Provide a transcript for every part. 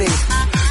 holidays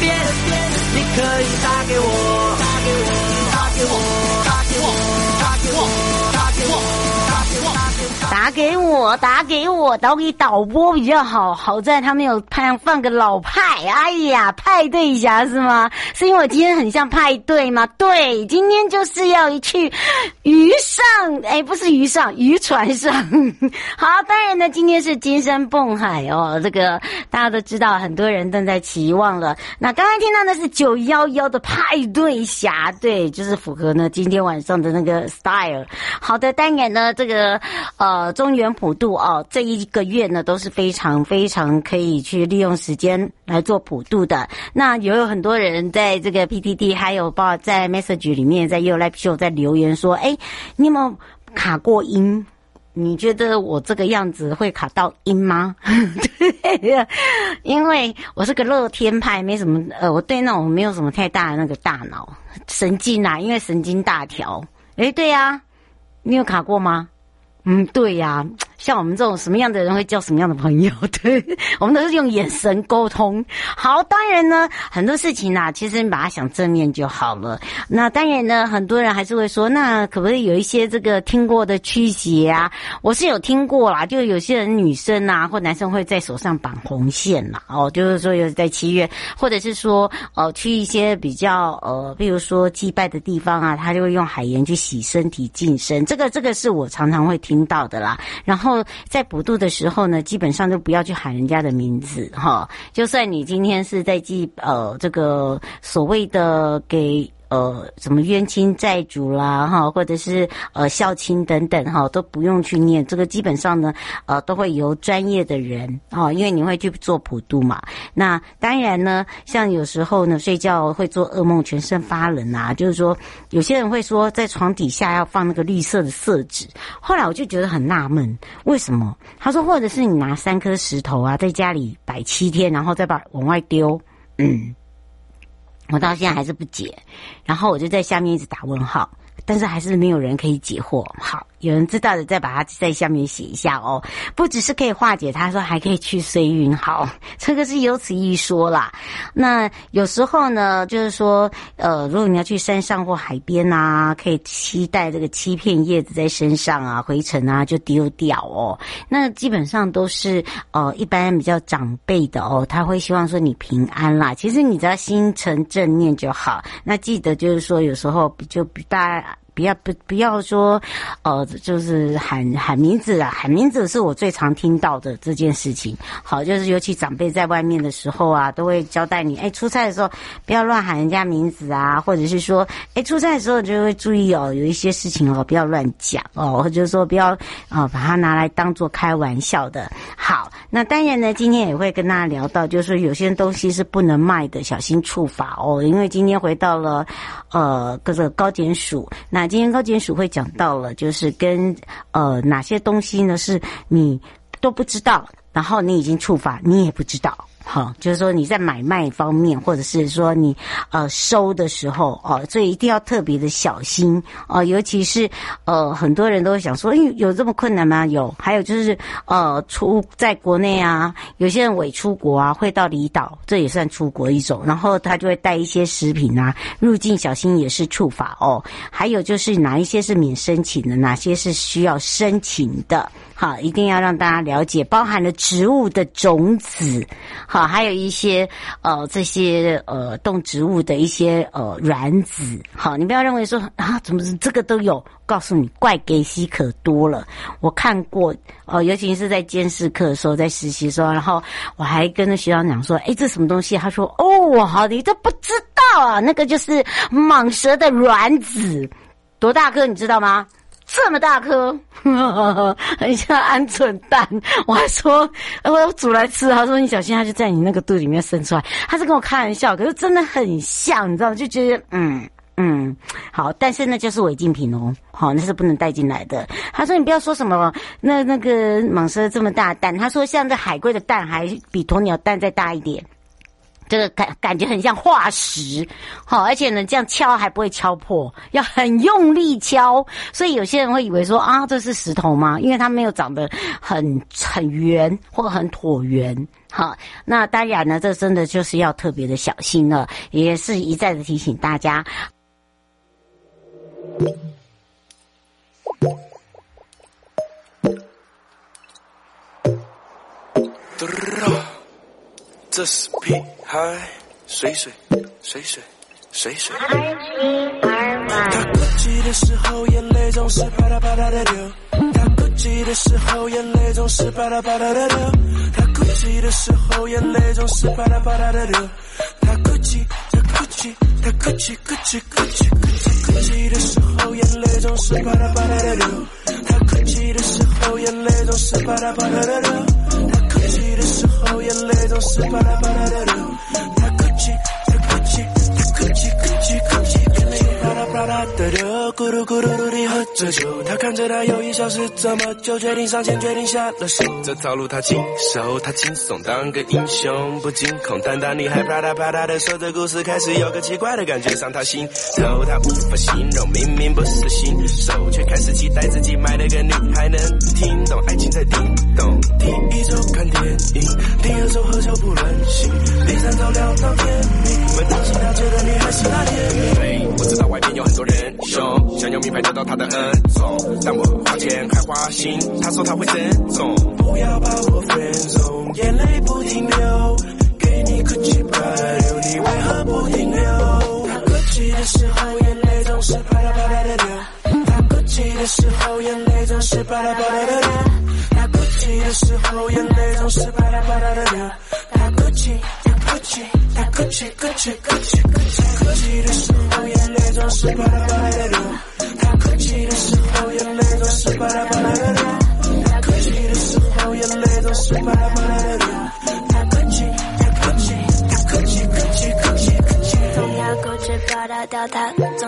边边，你可以打给我，打给我，打给我，打给我，打给我。打给我，打给我导播比较好，好在他们有派放个老派。哎呀，派对侠是吗？是因为我今天很像派对吗？对，今天就是要去鱼上，哎，不是鱼上，渔船上。好，当然呢，今天是金山蹦海哦，这个大家都知道，很多人正在期望了。那刚刚听到的是九幺幺的派对侠，对，就是符合呢今天晚上的那个 style。好的，当然呢，这个呃中原普渡哦，这一个月呢都是非常非常可以去利用时间来做普渡的。那也有很多人在这个 PTT 还有包括在 Message 里面，在 You Live Show 在留言说，哎，你有没有卡过音？你觉得我这个样子会卡到音吗？对，因为我是个乐天派，没什么呃，我对那种没有什么太大的那个大脑神经啊，因为神经大条。哎，对呀，你有卡过吗？嗯，对呀。像我们这种什么样的人会交什么样的朋友？对，我们都是用眼神沟通。好，当然呢，很多事情啊，其实你把它想正面就好了。那当然呢，很多人还是会说，那可不可以有一些这个听过的驱邪啊？我是有听过啦，就有些人女生啊或男生会在手上绑红线啦，哦，就是说有在七月，或者是说呃去一些比较呃，比如说祭拜的地方啊，他就会用海盐去洗身体净身。这个这个是我常常会听到的啦。然后。在补度的时候呢，基本上都不要去喊人家的名字哈。就算你今天是在记呃这个所谓的给。呃，什么冤亲债主啦，哈，或者是呃孝亲等等，哈，都不用去念。这个基本上呢，呃，都会由专业的人，哈，因为你会去做普渡嘛。那当然呢，像有时候呢，睡觉会做噩梦，全身发冷啊。就是说，有些人会说，在床底下要放那个绿色的色纸。后来我就觉得很纳闷，为什么？他说，或者是你拿三颗石头啊，在家里摆七天，然后再把往外丢，嗯。我到现在还是不解，然后我就在下面一直打问号，但是还是没有人可以解惑。好。有人知道的再把它在下面写一下哦。不只是可以化解，他说还可以去随运，好，这个是有此一说啦。那有时候呢，就是说，呃，如果你要去山上或海边啊，可以携带这个七片叶子在身上啊，灰尘啊就丢掉哦。那基本上都是呃一般比较长辈的哦，他会希望说你平安啦。其实你只要心存正念就好。那记得就是说，有时候就比大家。不要不不要说，呃，就是喊喊名字啊，喊名字是我最常听到的这件事情。好，就是尤其长辈在外面的时候啊，都会交代你，哎，出差的时候不要乱喊人家名字啊，或者是说，哎，出差的时候就会注意哦，有一些事情哦，不要乱讲哦，或者说不要啊，把它拿来当做开玩笑的。好，那当然呢，今天也会跟大家聊到，就是有些东西是不能卖的，小心触法哦。因为今天回到了呃各个高检署那。今天高检署会讲到了，就是跟呃哪些东西呢是你都不知道，然后你已经触法，你也不知道。好，就是说你在买卖方面，或者是说你呃收的时候哦，所以一定要特别的小心哦。尤其是呃很多人都会想说，诶，有这么困难吗？有，还有就是呃出在国内啊，有些人伪出国啊，会到离岛，这也算出国一种。然后他就会带一些食品啊入境，小心也是触法哦。还有就是哪一些是免申请的，哪些是需要申请的。好，一定要让大家了解，包含了植物的种子，好，还有一些呃这些呃动植物的一些呃卵子，好，你不要认为说啊，怎么这个都有？告诉你，怪给西可多了。我看过，呃，尤其是在监视课的时候，在实习时候，然后我还跟那学长讲说，诶，这什么东西？他说，哦，好，你都不知道啊，那个就是蟒蛇的卵子，多大颗，你知道吗？这么大颗，很像鹌鹑蛋。我还说，我要煮来吃。他说你小心，它就在你那个肚里面生出来。他是跟我开玩笑，可是真的很像，你知道吗？就觉得嗯嗯好，但是那就是违禁品哦，好，那是不能带进来的。他说你不要说什么那那个蟒蛇这么大蛋，他说像这海龟的蛋还比鸵鸟蛋再大一点。这个感感觉很像化石，好，而且呢，这样敲还不会敲破，要很用力敲，所以有些人会以为说啊，这是石头吗？因为它没有长得很很圆或很椭圆，好，那当然呢，这真的就是要特别的小心了，也是一再的提醒大家。这是屁孩，水水水水水水。他哭泣的时候，眼泪总是啪嗒啪嗒的流。他哭泣的时候，眼泪总是啪嗒啪嗒的流。他哭泣的时候，眼泪总是啪嗒啪嗒的流。他哭泣，他哭泣，他哭泣，哭泣，哭泣，哭泣，哭泣的时候，眼泪总是啪嗒啪嗒的流。他哭泣的时候，眼泪总是啪嗒啪嗒的流。时候，眼泪总是啪啦啪啦的流。泪啪啦啪啦的流。咕噜咕噜噜地喝着酒，他看着他犹豫消失这么久，决定上前，决定下了手。这套路他经手，他轻松当个英雄，不惊恐。但当你还啪嗒啪嗒的说着故事，开始有个奇怪的感觉上他心头，他无法形容，明明不是新手，却开始期待自己买了个女孩能听懂爱情在叮咚。第一周看电影，第二周喝酒不任性，第三周聊到天明，问当心了解的女孩是那甜蜜。我知道外面有很多人凶。想要名牌得到他的恩宠，但我花钱还花心，他说他会珍重。不要把我分松，眼泪不停流，给你哭泣吧，流，你为何不停留？他哭泣的时候，眼泪总是啪啦啪啦的流。他哭泣的时候，眼泪总是啪啦啪啦的流。他哭泣的时候，眼泪总是啪啦啪啦的流。他哭泣，他哭泣，他哭泣，他哭泣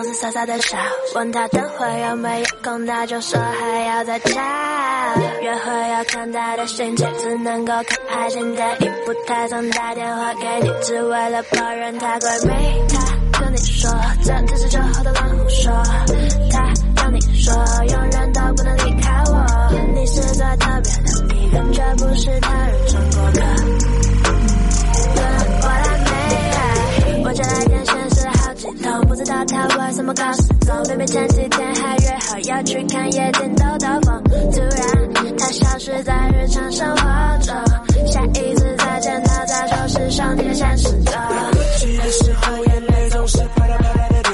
自傻傻的笑，问他等会有没有空，他就说还要在家。约会要看他的心情，只能够看开心的，不太想打电话给你，只为了抱怨他怪没他跟你说，这只是酒后的乱胡说。他让你说，永远都不能离开我，你是最特别的你感，绝不是他人。他为什么搞失踪。明明前几天还约好要去看夜景兜兜风，突然他消失在日常生活中。下一次再见他，再说是上天现实的。他哭泣的时候，眼泪总是啪啦啪啦的流。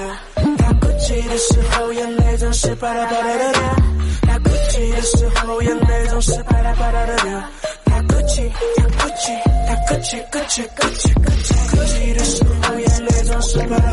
他哭泣的时候，眼泪总是啪啦啪啦的流。他哭泣的时候，眼泪总是啪啦啪啦的流。他哭泣，他哭泣，他哭泣，哭泣，哭泣，哭泣。哭泣的时候，眼泪总是啪啦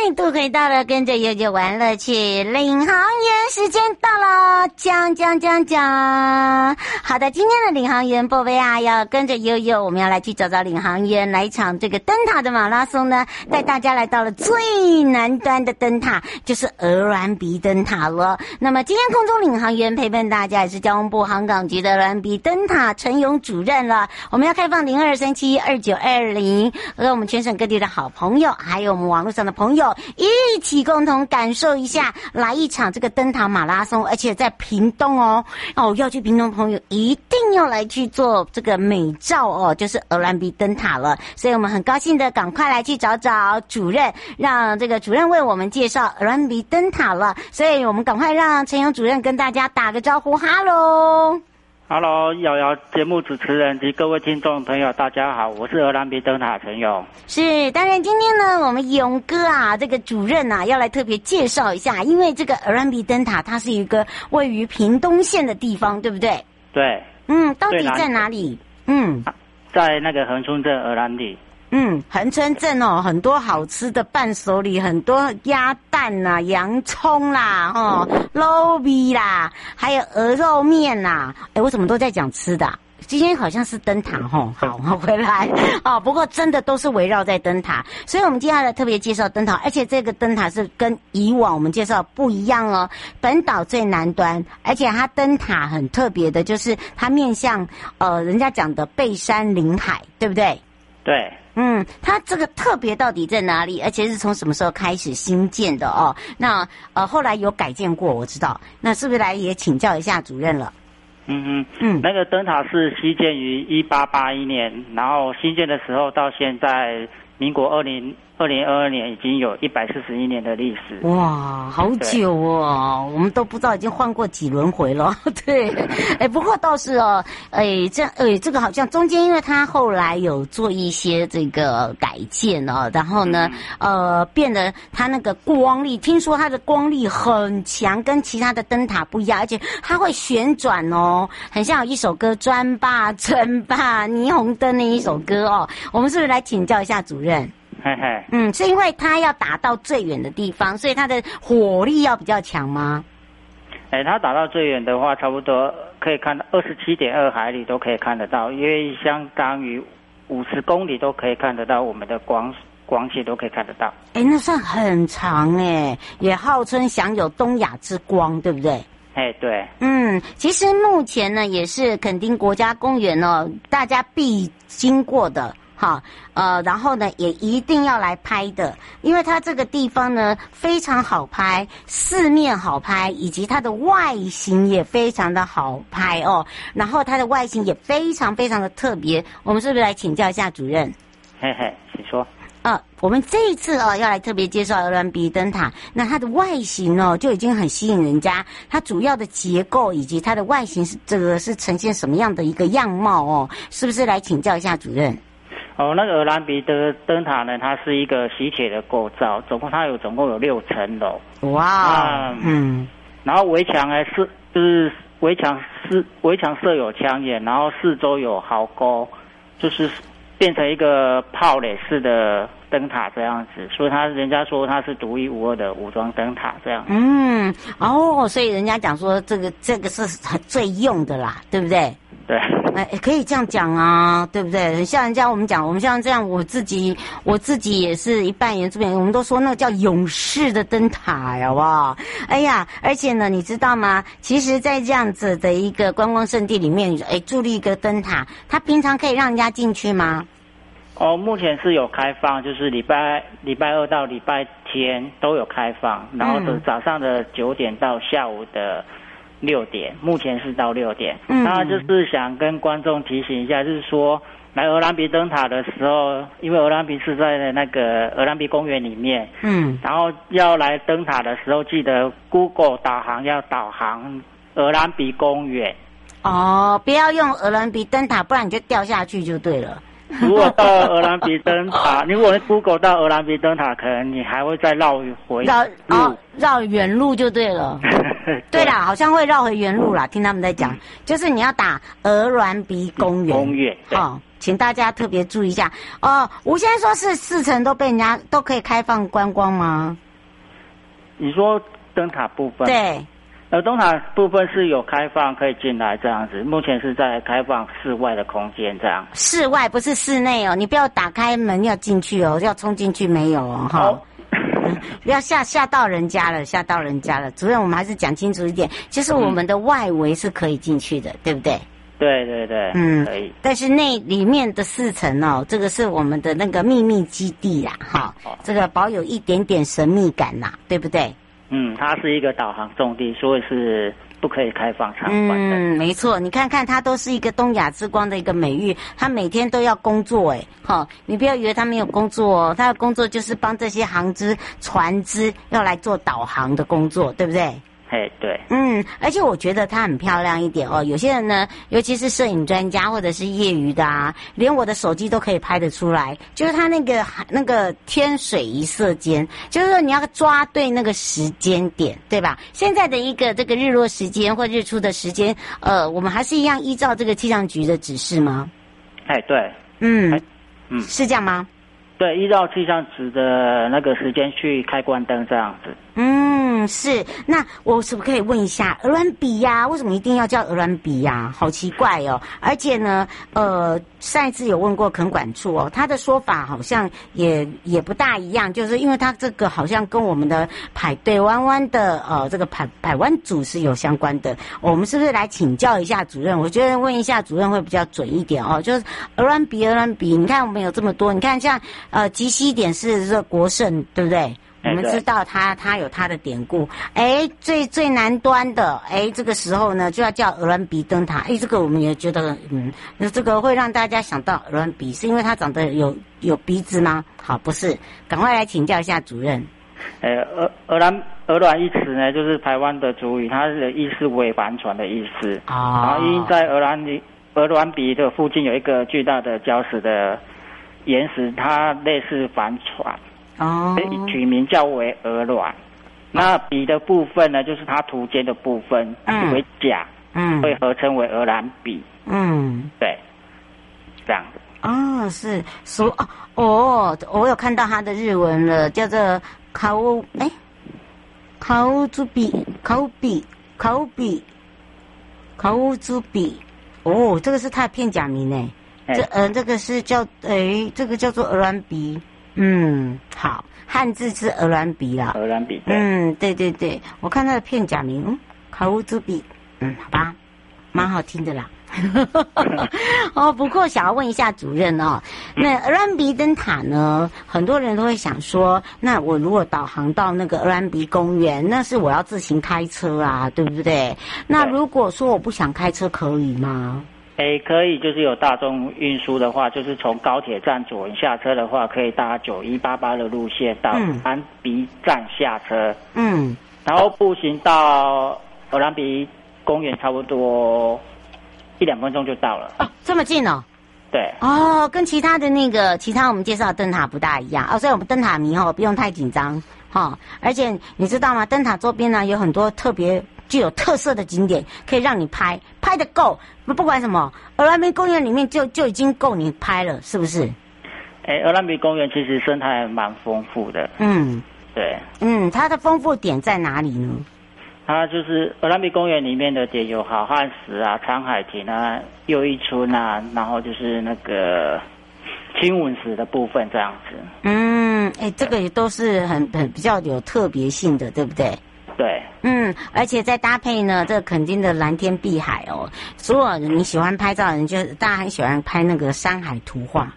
再度回到了跟着悠悠玩乐趣，领航员时间到了，讲讲讲讲。好的，今天的领航员波菲亚要跟着悠悠，我们要来去找找领航员，来一场这个灯塔的马拉松呢，带大家来到了最南端的灯塔，就是鹅銮鼻灯塔了。那么今天空中领航员陪伴大家也是交通部航港局的鹅銮鼻灯塔陈勇主任了。我们要开放零二三七二九二零，和我们全省各地的好朋友，还有我们网络上的朋友。一起共同感受一下，来一场这个灯塔马拉松，而且在屏东哦哦，要去屏东的朋友一定要来去做这个美照哦，就是鹅銮鼻灯塔了。所以我们很高兴的赶快来去找找主任，让这个主任为我们介绍鹅銮鼻灯塔了。所以我们赶快让陈勇主任跟大家打个招呼，哈喽。Hello，瑶瑶节目主持人及各位听众朋友，大家好，我是鹅兰比灯塔陈勇。是，当然今天呢，我们勇哥啊，这个主任啊，要来特别介绍一下，因为这个鹅兰比灯塔，它是一个位于屏东县的地方，对不对？对。嗯，到底在哪里？嗯，在那个恒春镇鹅銮鼻。嗯，恒春镇哦，很多好吃的伴手礼，很多鸭蛋呐、啊、洋葱啦、哦，卤味啦，还有鹅肉面呐。哎，我怎么都在讲吃的、啊？今天好像是灯塔吼，好，我回来哦。不过真的都是围绕在灯塔，所以我们接下来特别介绍灯塔，而且这个灯塔是跟以往我们介绍不一样哦。本岛最南端，而且它灯塔很特别的，就是它面向呃，人家讲的背山临海，对不对？对。嗯，它这个特别到底在哪里？而且是从什么时候开始新建的哦？那呃，后来有改建过，我知道。那是不是来也请教一下主任了？嗯嗯嗯，那个灯塔是西建于一八八一年，然后新建的时候到现在，民国二零。二零二二年已经有一百四十一年的历史，哇，好久哦！我们都不知道已经换过几轮回了。对，哎，不过倒是哦，哎，这哎，这个好像中间因为它后来有做一些这个改建哦，然后呢，嗯、呃，变得它那个光力，听说它的光力很强，跟其他的灯塔不一样，而且它会旋转哦，很像有一首歌《转吧转吧霓虹灯》那一首歌哦。我们是不是来请教一下主任？嘿嘿，嗯，是因为它要打到最远的地方，所以它的火力要比较强吗？哎，它打到最远的话，差不多可以看到二十七点二海里都可以看得到，因为相当于五十公里都可以看得到，我们的光光线都可以看得到。哎，那算很长哎，也号称享有东亚之光，对不对？哎，对。嗯，其实目前呢，也是垦丁国家公园哦，大家必经过的。好，呃，然后呢，也一定要来拍的，因为它这个地方呢非常好拍，四面好拍，以及它的外形也非常的好拍哦。然后它的外形也非常非常的特别，我们是不是来请教一下主任？嘿嘿，请说。呃，我们这一次哦要来特别介绍鹅銮鼻灯塔，那它的外形哦就已经很吸引人家，它主要的结构以及它的外形是这个是呈现什么样的一个样貌哦？是不是来请教一下主任？哦，那个鹅兰鼻的灯塔呢，它是一个吸铁的构造，总共它有总共有六层楼。哇，嗯，然后围墙呢是就是围墙是围墙设有枪眼，然后四周有壕沟，就是变成一个炮垒式的。灯塔这样子，所以他人家说他是独一无二的武装灯塔这样。嗯，哦，所以人家讲说这个这个是很最用的啦，对不对？对。哎，可以这样讲啊，对不对？像人家我们讲，我们像这样，我自己我自己也是一半原住民，我们都说那个叫勇士的灯塔，好不好？哎呀，而且呢，你知道吗？其实，在这样子的一个观光胜地里面，哎，筑立一个灯塔，它平常可以让人家进去吗？哦，目前是有开放，就是礼拜礼拜二到礼拜天都有开放，然后是早上的九点到下午的六点，目前是到六点。嗯，那就是想跟观众提醒一下，就是说来鹅銮鼻灯塔的时候，因为鹅銮鼻是在那个鹅銮鼻公园里面，嗯，然后要来灯塔的时候，记得 Google 导航要导航鹅銮鼻公园。哦，不要用鹅銮鼻灯塔，不然你就掉下去就对了。如果到鹅銮鼻灯塔，如果你 Google 到鹅銮鼻灯塔，可能你还会再绕回绕哦，绕远路就对了。对啦，好像会绕回原路啦。听他们在讲，就是你要打鹅銮鼻公园。公园哦，请大家特别注意一下哦。吴先生说是四层都被人家都可以开放观光吗？你说灯塔部分？对。呃，东塔部分是有开放，可以进来这样子。目前是在开放室外的空间这样。室外不是室内哦，你不要打开门要进去哦，要冲进去没有哦，哈。不要吓吓到人家了，吓到人家了。主任，我们还是讲清楚一点，就是我们的外围是可以进去的，嗯、对不对？对对对，嗯，可以。但是那里面的四层哦，这个是我们的那个秘密基地啦，哈，这个保有一点点神秘感呐，对不对？嗯，它是一个导航重地，所以是不可以开放参观的。嗯，没错，你看看它都是一个东亚之光的一个美誉，它每天都要工作，哎，好，你不要以为它没有工作哦，它的工作就是帮这些航只、船只要来做导航的工作，对不对？嘿，对，嗯，而且我觉得它很漂亮一点哦。有些人呢，尤其是摄影专家或者是业余的啊，连我的手机都可以拍得出来。就是它那个那个天水一色间，就是说你要抓对那个时间点，对吧？现在的一个这个日落时间或日出的时间，呃，我们还是一样依照这个气象局的指示吗？哎，对，嗯，嗯，是这样吗？对，依照气象局的那个时间去开关灯这样子。嗯，嗯是。那我是不是可以问一下，鹅卵鼻呀？为什么一定要叫鹅卵鼻呀？好奇怪哦！而且呢，呃，上一次有问过垦管处哦，他的说法好像也也不大一样，就是因为他这个好像跟我们的排队弯弯的呃这个排排湾组是有相关的。我们是不是来请教一下主任？我觉得问一下主任会比较准一点哦。就是鹅卵鼻，鹅卵鼻，你看我们有这么多，你看像呃极西点是这国盛，对不对？我们知道它，它有它的典故。哎，最最南端的，哎，这个时候呢就要叫鹅銮鼻灯塔。哎，这个我们也觉得，嗯，那这个会让大家想到鹅銮鼻，是因为它长得有有鼻子吗？好，不是，赶快来请教一下主任。呃，鹅鹅銮鹅銮一词呢，就是台湾的主语，它的意思为帆船的意思。啊。然后因在鹅銮鼻鹅銮鼻的附近有一个巨大的礁石的岩石，它类似帆船。哦，取名叫为鹅卵，那鼻的部分呢，就是它图尖的部分为甲，嗯，会合称为鹅卵鼻，嗯，对，这样子。哦，是说哦，我有看到它的日文了，叫做考哎，考猪鼻，考鼻，考鼻，考猪鼻。哦，这个是它的片假名呢，这呃，这个是叫哎，这个叫做鹅卵鼻。嗯，好，汉字是鹅銮鼻啦。鹅銮鼻。嗯，对对对，我看它的片假名，考乌猪鼻。嗯，好吧，蛮好听的啦。哦，不过想要问一下主任哦，那鹅銮鼻灯塔呢？很多人都会想说，那我如果导航到那个鹅銮鼻公园，那是我要自行开车啊，对不对？那如果说我不想开车，可以吗？诶，可以，就是有大众运输的话，就是从高铁站左营下车的话，可以搭九一八八的路线到鹅銮鼻站下车。嗯，然后步行到鹅銮鼻公园，差不多一两分钟就到了。哦，这么近哦？对。哦，跟其他的那个其他我们介绍的灯塔不大一样哦，所以我们灯塔迷哦不用太紧张哈、哦。而且你知道吗？灯塔周边呢有很多特别具有特色的景点，可以让你拍拍的够。不管什么，鹅銮鼻公园里面就就已经够你拍了，是不是？哎，鹅銮鼻公园其实生态还蛮丰富的。嗯，对。嗯，它的丰富点在哪里呢？它就是鹅銮鼻公园里面的点有好汉石啊、长海亭啊、又一村啊，然后就是那个亲吻石的部分这样子。嗯，哎，这个也都是很很比较有特别性的，对不对？而且再搭配呢，这肯定的蓝天碧海哦，所有你喜欢拍照的人，就大家很喜欢拍那个山海图画。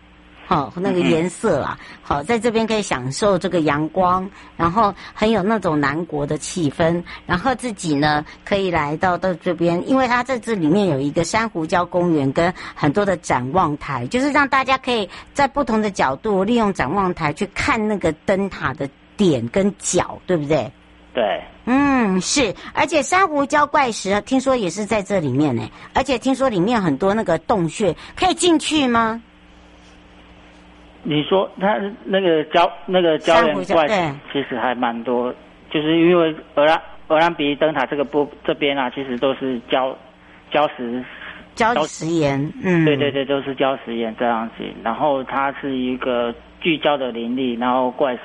好，那个颜色啊，好，在这边可以享受这个阳光，然后很有那种南国的气氛，然后自己呢可以来到到这边，因为它在这里面有一个珊瑚礁公园跟很多的展望台，就是让大家可以在不同的角度利用展望台去看那个灯塔的点跟角，对不对？对，嗯，是，而且珊瑚礁怪石听说也是在这里面呢，而且听说里面很多那个洞穴，可以进去吗？你说它那个礁那个礁岩怪石其实还蛮多，就是因为鹅兰鹅兰比灯塔这个部这边啊，其实都是礁礁石礁石岩，嗯，对对对，都是礁石岩这样子。然后它是一个聚焦的林立，然后怪石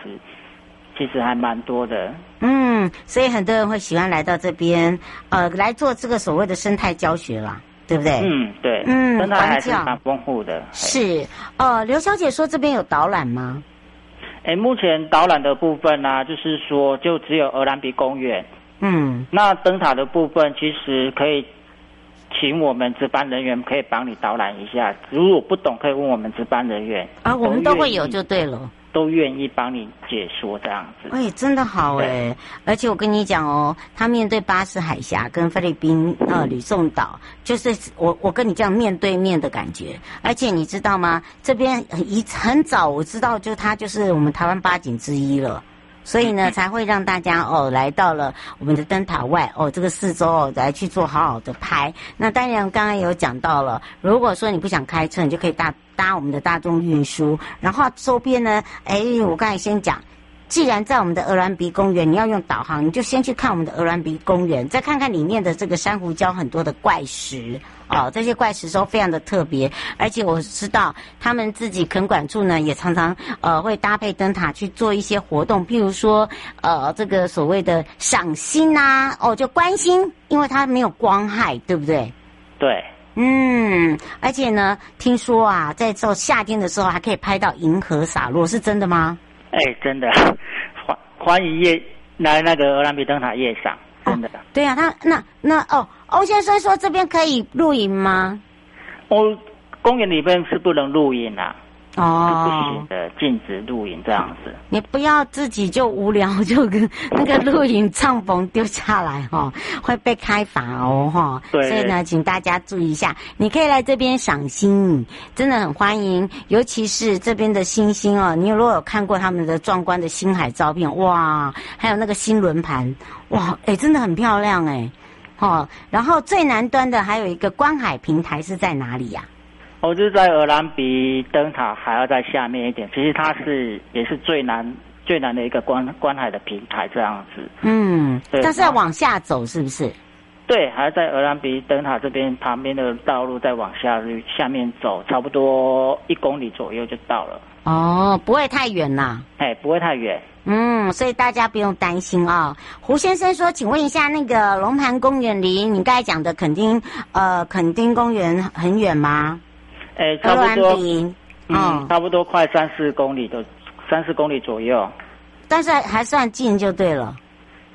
其实还蛮多的。嗯，所以很多人会喜欢来到这边，呃，来做这个所谓的生态教学啦。对不对？嗯，对，嗯，生态还是蛮丰富的。是，呃，刘小姐说这边有导览吗？哎，目前导览的部分呢、啊，就是说就只有鹅銮鼻公园。嗯，那灯塔的部分其实可以请我们值班人员可以帮你导览一下，如果不懂可以问我们值班人员。啊，我们都会有就对了。都愿意帮你解说这样子，哎，真的好哎！而且我跟你讲哦，他面对巴士海峡跟菲律宾呃吕宋岛，就是我我跟你这样面对面的感觉。而且你知道吗？这边一很早我知道，就他就是我们台湾八景之一了。所以呢，才会让大家哦来到了我们的灯塔外哦，这个四周哦来去做好好的拍。那当然，刚刚有讲到了，如果说你不想开车，你就可以搭搭我们的大众运输。然后周边呢，哎，我刚才先讲。既然在我们的鹅銮鼻公园，你要用导航，你就先去看我们的鹅銮鼻公园，再看看里面的这个珊瑚礁很多的怪石哦，这些怪石都非常的特别，而且我知道他们自己垦管处呢也常常呃会搭配灯塔去做一些活动，譬如说呃这个所谓的赏星呐、哦就观星，因为它没有光害，对不对？对，嗯，而且呢，听说啊，在做夏天的时候还可以拍到银河洒落，是真的吗？哎、欸，真的，欢欢迎夜来那个鹅銮鼻灯塔夜赏，真的。哦、对啊，他那那哦，欧先生说这边可以露营吗？哦，公园里边是不能露营啊。哦，不行的，禁止露营这样子。你不要自己就无聊就跟 那个露营帐篷丢下来哈、哦，会被开罚哦哈。对。所以呢，请大家注意一下，你可以来这边赏星，真的很欢迎。尤其是这边的星星哦，你如果有看过他们的壮观的星海照片，哇，还有那个星轮盘，哇，哎，真的很漂亮哎。哦，然后最南端的还有一个观海平台是在哪里呀、啊？我就是在鹅銮比灯塔还要在下面一点，其实它是也是最难最难的一个观观海的平台这样子。嗯，对，但是要往下走是不是？对，还要在鹅銮比灯塔这边旁边的道路再往下下面走，差不多一公里左右就到了。哦，不会太远呐。哎，不会太远。嗯，所以大家不用担心啊、哦。胡先生说，请问一下，那个龙盘公园离你刚才讲的垦丁呃垦丁公园很远吗？哎，差不多，嗯，差不多快三四公里的，三四公里左右，但是还算近就对了，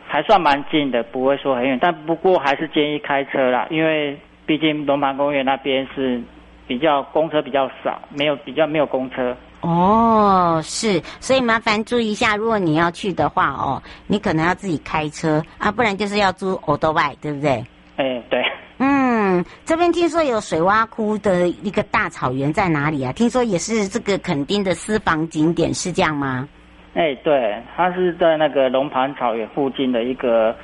还算蛮近的，不会说很远，但不过还是建议开车啦，因为毕竟龙盘公园那边是比较公车比较少，没有比较没有公车。哦，是，所以麻烦注意一下，如果你要去的话哦，你可能要自己开车啊，不然就是要租欧兜拜，对不对？哎，对。嗯，这边听说有水洼窟的一个大草原在哪里啊？听说也是这个垦丁的私房景点，是这样吗？哎，对，它是在那个龙盘草原附近的一个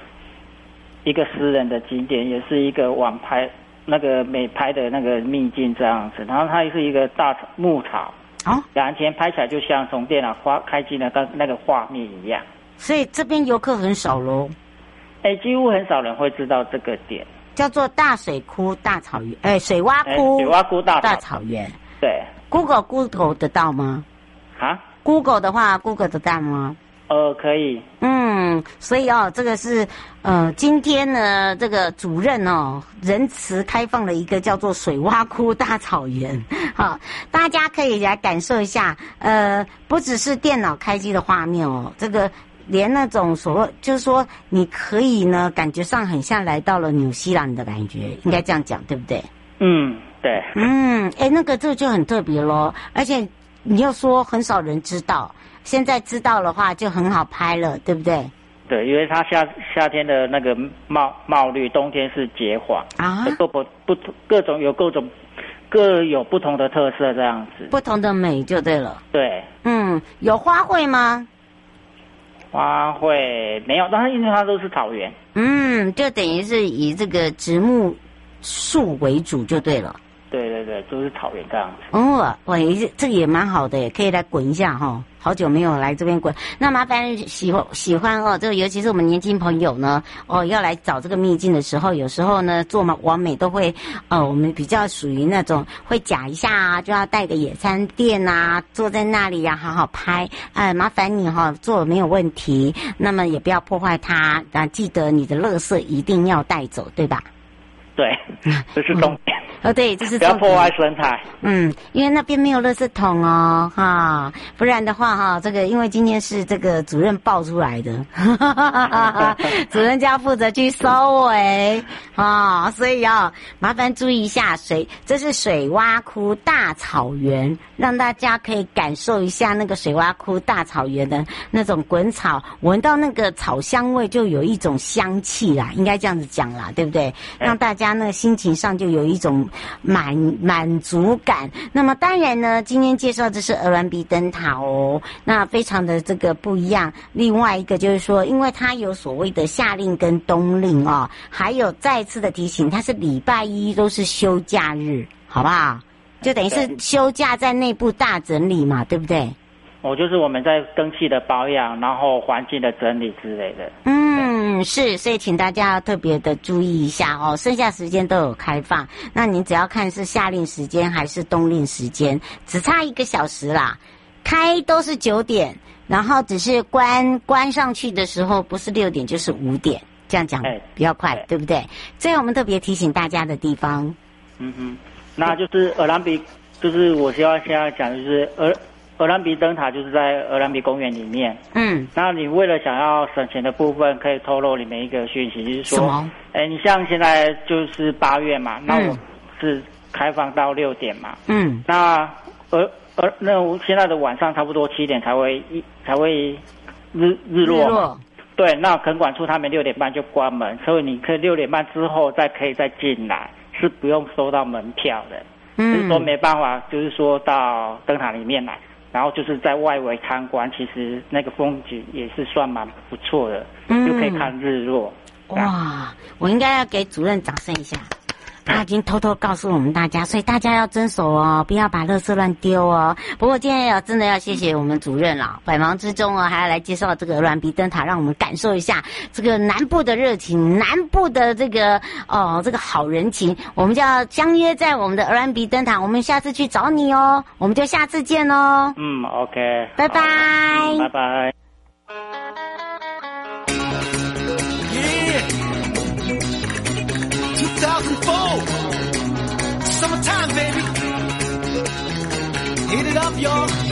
一个私人的景点，也是一个网拍那个美拍的那个秘境这样子，然后它是一个大草牧草，哦，两天拍起来就像从电脑花开机的那那个画面一样。所以这边游客很少喽。哎，几乎很少人会知道这个点，叫做大水窟大草原，哎，水洼窟，水洼窟大大草原。对，Google Google 得到吗？啊，Google 的话，Google 得到吗？呃，可以。嗯，所以哦，这个是呃，今天呢，这个主任哦，仁慈开放了一个叫做水洼窟大草原，好，大家可以来感受一下。呃，不只是电脑开机的画面哦，这个连那种所谓，就是说，你可以呢，感觉上很像来到了纽西兰的感觉，应该这样讲，对不对？嗯，对。嗯，哎，那个这个就很特别咯，而且你要说很少人知道。现在知道的话就很好拍了，对不对？对，因为它夏夏天的那个茂茂绿，冬天是结黄啊，各不不各种有各种各有不同的特色，这样子不同的美就对了。对，嗯，有花卉吗？花卉没有，但是因为它都是草原，嗯，就等于是以这个植木树为主就对了。对对对，都是草原这样子。哦，喂，这个也蛮好的，可以来滚一下哈、哦。好久没有来这边滚，那麻烦喜欢喜欢哦，这个尤其是我们年轻朋友呢，哦，要来找这个秘境的时候，有时候呢做嘛完美都会，呃，我们比较属于那种会假一下啊，就要带个野餐垫啊，坐在那里呀、啊，好好拍。哎，麻烦你哈、哦，做没有问题，那么也不要破坏它，啊，记得你的垃圾一定要带走，对吧？对，这是重点。哦，对，这是不要破坏生态。嗯，因为那边没有垃圾桶哦，哈，不然的话哈，这个因为今天是这个主任爆出来的，哈哈哈哈哈，主任就要负责去收尾啊，所以要麻烦注意一下水，这是水洼窟大草原，让大家可以感受一下那个水洼窟大草原的那种滚草，闻到那个草香味就有一种香气啦，应该这样子讲啦，对不对？让大家那个心情上就有一种。满满足感。那么当然呢，今天介绍的是鹅銮鼻灯塔哦，那非常的这个不一样。另外一个就是说，因为它有所谓的夏令跟冬令哦，还有再次的提醒，它是礼拜一都是休假日，好不好？就等于是休假在内部大整理嘛，对不对？哦，就是我们在灯器的保养，然后环境的整理之类的。嗯，是，所以请大家要特别的注意一下哦。剩下时间都有开放，那您只要看是夏令时间还是冬令时间，只差一个小时啦。开都是九点，然后只是关关上去的时候不是六点就是五点，这样讲比较快，对不对？这是我们特别提醒大家的地方。嗯哼，那就是尔兰比，就是我需要现在讲的就是鹅。鹅銮鼻灯塔就是在鹅銮鼻公园里面。嗯，那你为了想要省钱的部分，可以透露里面一个讯息，就是说，哎、欸，你像现在就是八月嘛，那我是开放到六点嘛。嗯，那而而那我现在的晚上差不多七点才会一才会日日落。日落。对，那垦管处他们六点半就关门，所以你可以六点半之后再可以再进来，是不用收到门票的。嗯，就是说没办法，就是说到灯塔里面来。然后就是在外围参观，其实那个风景也是算蛮不错的，嗯，就可以看日落。哇，我应该要给主任掌声一下。他已经偷偷告诉我们大家，所以大家要遵守哦，不要把垃圾乱丢哦。不过今天要真的要谢谢我们主任了，百忙之中哦还要来介绍这个鹅銮鼻灯塔，让我们感受一下这个南部的热情，南部的这个哦这个好人情。我们就要相约在我们的鹅銮鼻灯塔，我们下次去找你哦，我们就下次见哦。嗯，OK，拜拜，嗯，拜拜。up your